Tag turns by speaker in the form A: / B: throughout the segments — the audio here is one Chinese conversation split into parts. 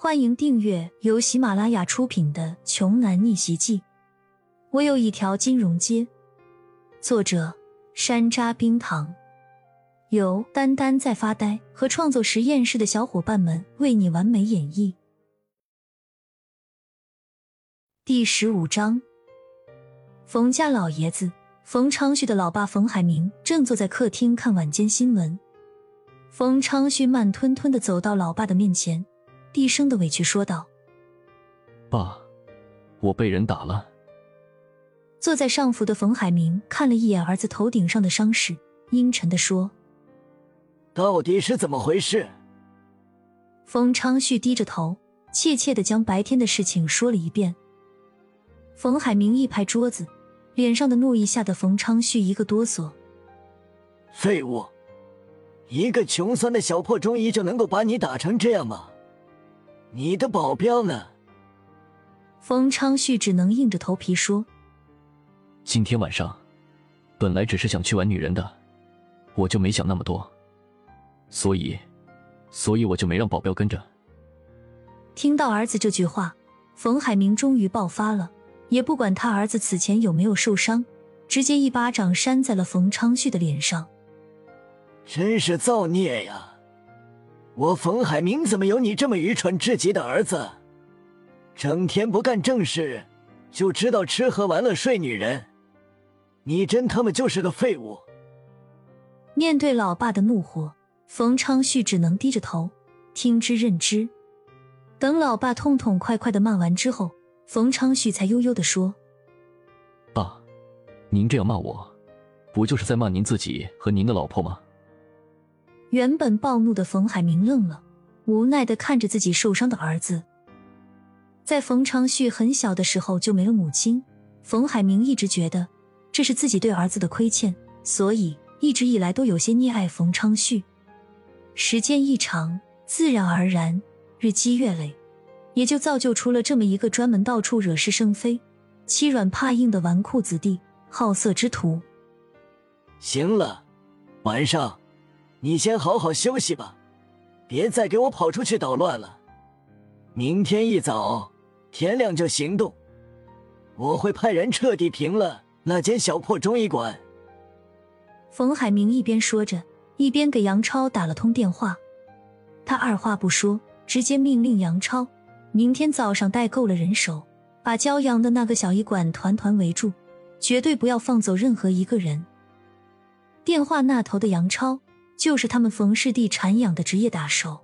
A: 欢迎订阅由喜马拉雅出品的《穷男逆袭记》。我有一条金融街。作者：山楂冰糖，由丹丹在发呆和创作实验室的小伙伴们为你完美演绎。第十五章，冯家老爷子冯昌旭的老爸冯海明正坐在客厅看晚间新闻。冯昌旭慢吞吞的走到老爸的面前。低声的委屈说道：“
B: 爸，我被人打了。”
A: 坐在上铺的冯海明看了一眼儿子头顶上的伤势，阴沉的说：“
C: 到底是怎么回事？”
A: 冯昌旭低着头，怯怯的将白天的事情说了一遍。冯海明一拍桌子，脸上的怒意吓得冯昌旭一个哆嗦：“
C: 废物！一个穷酸的小破中医就能够把你打成这样吗？”你的保镖呢？
A: 冯昌旭只能硬着头皮说：“
B: 今天晚上，本来只是想去玩女人的，我就没想那么多，所以，所以我就没让保镖跟着。”
A: 听到儿子这句话，冯海明终于爆发了，也不管他儿子此前有没有受伤，直接一巴掌扇在了冯昌旭的脸上。
C: 真是造孽呀！我冯海明怎么有你这么愚蠢至极的儿子？整天不干正事，就知道吃喝玩乐睡女人，你真他妈就是个废物！
A: 面对老爸的怒火，冯昌旭只能低着头听之任之。等老爸痛痛快快的骂完之后，冯昌旭才悠悠的说：“
B: 爸，您这样骂我，不就是在骂您自己和您的老婆吗？”
A: 原本暴怒的冯海明愣了，无奈的看着自己受伤的儿子。在冯昌旭很小的时候就没了母亲，冯海明一直觉得这是自己对儿子的亏欠，所以一直以来都有些溺爱冯昌旭。时间一长，自然而然，日积月累，也就造就出了这么一个专门到处惹是生非、欺软怕硬的纨绔子弟、好色之徒。
C: 行了，晚上。你先好好休息吧，别再给我跑出去捣乱了。明天一早天亮就行动，我会派人彻底平了那间小破中医馆。
A: 冯海明一边说着，一边给杨超打了通电话。他二话不说，直接命令杨超明天早上带够了人手，把骄阳的那个小医馆团团围住，绝对不要放走任何一个人。电话那头的杨超。就是他们冯氏地产养的职业打手，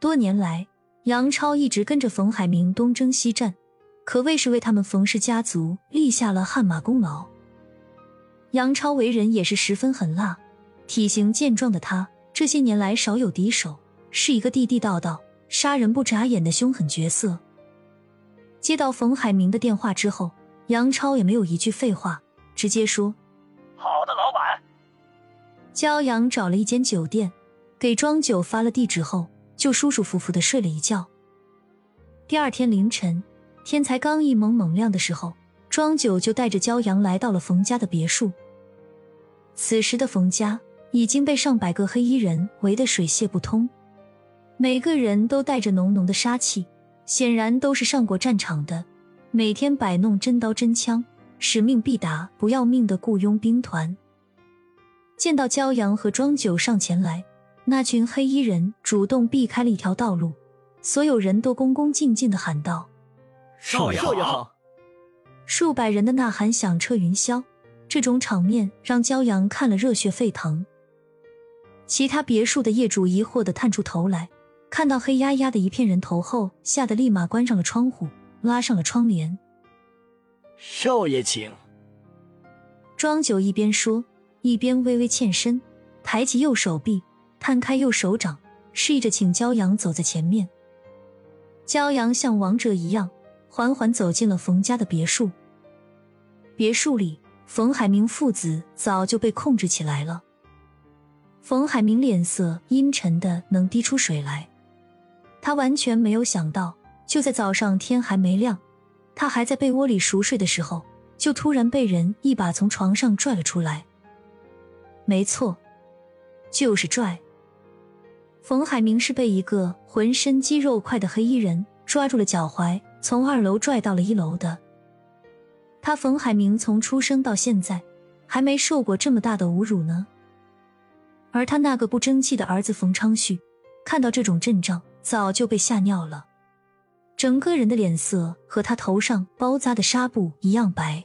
A: 多年来，杨超一直跟着冯海明东征西战，可谓是为他们冯氏家族立下了汗马功劳。杨超为人也是十分狠辣，体型健壮的他这些年来少有敌手，是一个地地道道、杀人不眨眼的凶狠角色。接到冯海明的电话之后，杨超也没有一句废话，直接说：“，”骄阳找了一间酒店，给庄九发了地址后，就舒舒服服的睡了一觉。第二天凌晨，天才刚一蒙蒙亮的时候，庄九就带着骄阳来到了冯家的别墅。此时的冯家已经被上百个黑衣人围得水泄不通，每个人都带着浓浓的杀气，显然都是上过战场的，每天摆弄真刀真枪、使命必达、不要命的雇佣兵团。见到骄阳和庄九上前来，那群黑衣人主动避开了一条道路，所有人都恭恭敬敬的喊道：“
D: 少爷好！”
A: 数百人的呐喊响彻云霄，这种场面让骄阳看了热血沸腾。其他别墅的业主疑惑的探出头来，看到黑压压的一片人头后，吓得立马关上了窗户，拉上了窗帘。
C: 少爷，请。
A: 庄九一边说。一边微微欠身，抬起右手臂，摊开右手掌，示意着请骄阳走在前面。骄阳像王者一样，缓缓走进了冯家的别墅。别墅里，冯海明父子早就被控制起来了。冯海明脸色阴沉的能滴出水来，他完全没有想到，就在早上天还没亮，他还在被窝里熟睡的时候，就突然被人一把从床上拽了出来。没错，就是拽。冯海明是被一个浑身肌肉块的黑衣人抓住了脚踝，从二楼拽到了一楼的。他冯海明从出生到现在，还没受过这么大的侮辱呢。而他那个不争气的儿子冯昌旭，看到这种阵仗，早就被吓尿了，整个人的脸色和他头上包扎的纱布一样白。